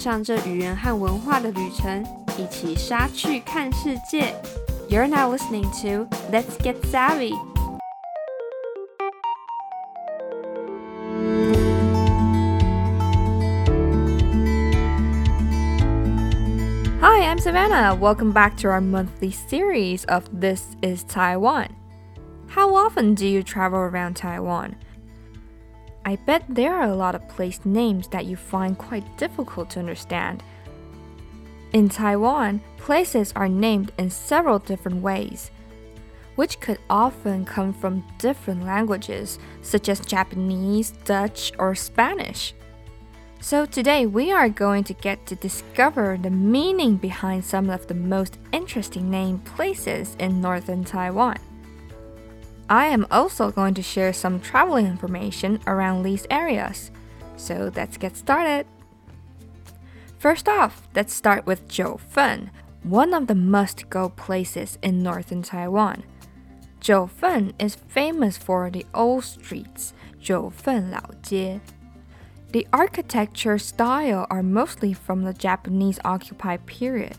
上这语言和文化的旅程，一起杀去看世界。You're now listening to Let's Get Savvy. Hi, I'm Savanna. Welcome back to our monthly series of This is Taiwan. How often do you travel around Taiwan? I bet there are a lot of place names that you find quite difficult to understand. In Taiwan, places are named in several different ways, which could often come from different languages, such as Japanese, Dutch, or Spanish. So today we are going to get to discover the meaning behind some of the most interesting named places in northern Taiwan. I am also going to share some traveling information around these areas. So let's get started. First off, let's start with Jiufen, one of the must-go places in northern Taiwan. Jiufen is famous for the old streets, Jiufen Laojie. The architecture style are mostly from the Japanese occupied period.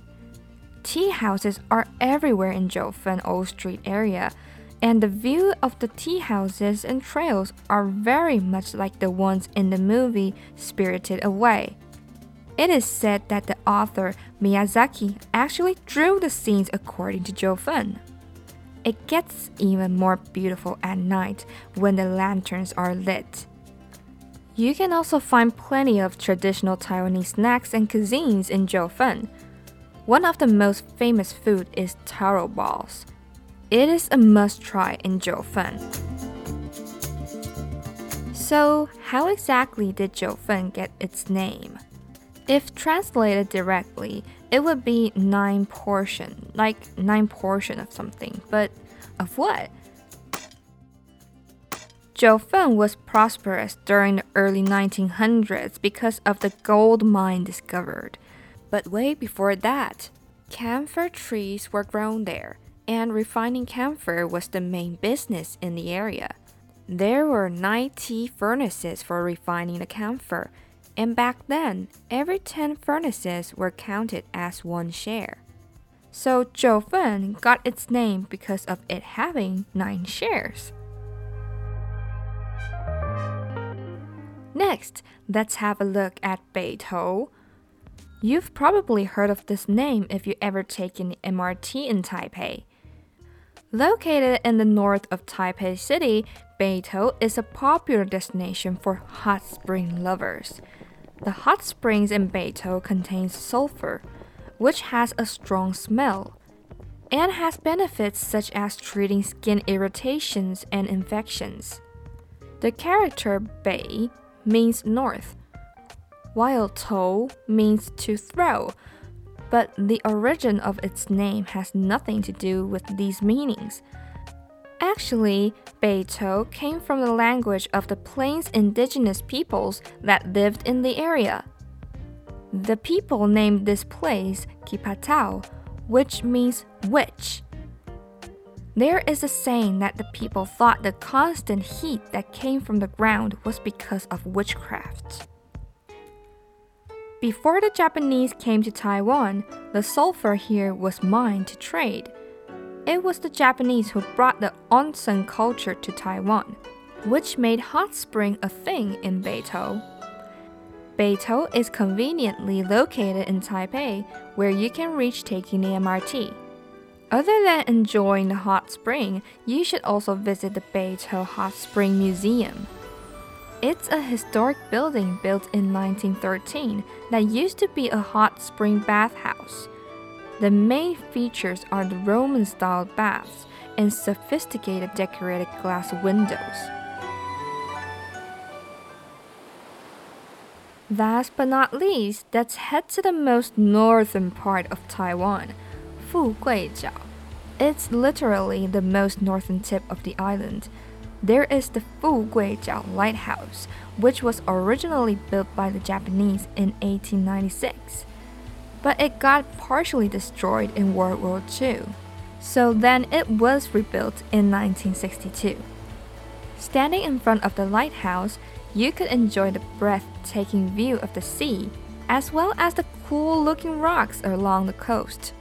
Tea houses are everywhere in Jiufen Old Street area, and the view of the tea houses and trails are very much like the ones in the movie Spirited Away. It is said that the author Miyazaki actually drew the scenes according to Jiufen. It gets even more beautiful at night when the lanterns are lit. You can also find plenty of traditional Taiwanese snacks and cuisines in Jiufen. One of the most famous food is taro balls. It is a must try in Jiufen. So, how exactly did Jiufen get its name? If translated directly, it would be nine portion, like nine portion of something, but of what? Jiufen was prosperous during the early 1900s because of the gold mine discovered. But way before that, camphor trees were grown there, and refining camphor was the main business in the area. There were 90 furnaces for refining the camphor, and back then, every 10 furnaces were counted as one share. So Jiufen got its name because of it having 9 shares. Next, let's have a look at Beitou. You've probably heard of this name if you ever taken MRT in Taipei. Located in the north of Taipei City, Beitou is a popular destination for hot spring lovers. The hot springs in Beitou contains sulfur, which has a strong smell, and has benefits such as treating skin irritations and infections. The character Bei means north, while Tou means to throw, but the origin of its name has nothing to do with these meanings. Actually, Beitou came from the language of the plains indigenous peoples that lived in the area. The people named this place Kipatau, which means witch. There is a saying that the people thought the constant heat that came from the ground was because of witchcraft. Before the Japanese came to Taiwan, the sulfur here was mined to trade. It was the Japanese who brought the onsen culture to Taiwan, which made hot spring a thing in Beitou. Beitou is conveniently located in Taipei, where you can reach taking the MRT. Other than enjoying the hot spring, you should also visit the Beitou Hot Spring Museum. It's a historic building built in 1913 that used to be a hot spring bathhouse. The main features are the Roman style baths and sophisticated decorated glass windows. Last but not least, let's head to the most northern part of Taiwan, Fu Fuguijiao. It's literally the most northern tip of the island. There is the Fuguijiao Lighthouse, which was originally built by the Japanese in 1896. But it got partially destroyed in World War II. So then it was rebuilt in 1962. Standing in front of the lighthouse, you could enjoy the breathtaking view of the sea as well as the cool looking rocks along the coast.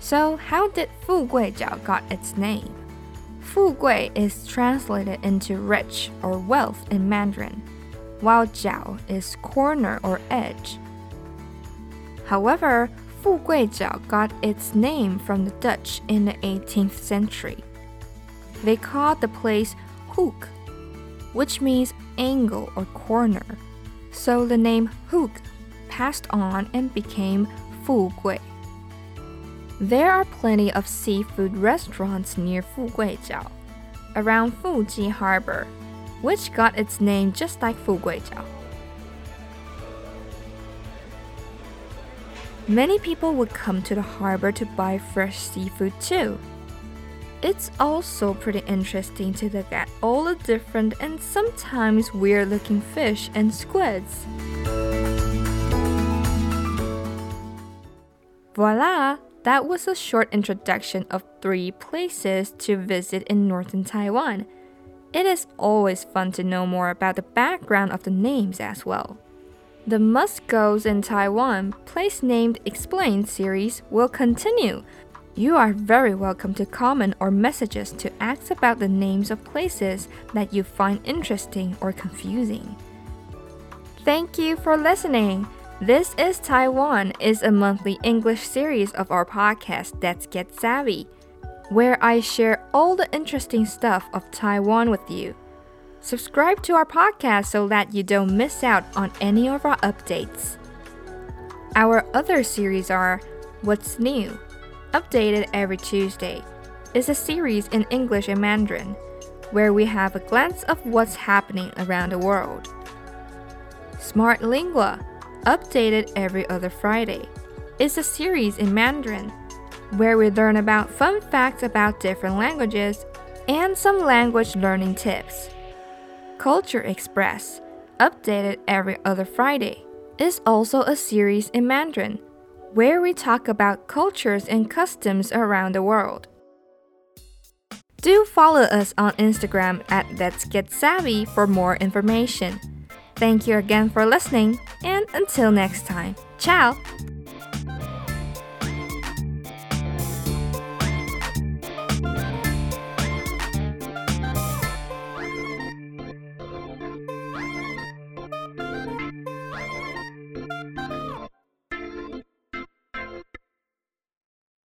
So, how did Fuguijiao got its name? Fugui is translated into rich or wealth in Mandarin, while jiao is corner or edge. However, Fuguijiao got its name from the Dutch in the 18th century. They called the place hoek, which means angle or corner. So the name hoek passed on and became Fugui. There are plenty of seafood restaurants near Fuguijiao, around Fuji Harbor, which got its name just like Fuguijiao. Many people would come to the harbor to buy fresh seafood too. It's also pretty interesting to look at all the different and sometimes weird looking fish and squids. Voila! That was a short introduction of three places to visit in northern Taiwan. It is always fun to know more about the background of the names as well. The Must Goes in Taiwan Place Named Explained series will continue you are very welcome to comment or messages to ask about the names of places that you find interesting or confusing. Thank you for listening. This is Taiwan is a monthly English series of our podcast Let's Get Savvy, where I share all the interesting stuff of Taiwan with you. Subscribe to our podcast so that you don't miss out on any of our updates. Our other series are What's New? updated every Tuesday, is a series in English and Mandarin where we have a glance of what's happening around the world. Smart Lingua, updated every other Friday, is a series in Mandarin where we learn about fun facts about different languages and some language learning tips. Culture Express, updated every other Friday, is also a series in Mandarin where we talk about cultures and customs around the world. Do follow us on Instagram at Let's Get Savvy for more information. Thank you again for listening, and until next time, ciao!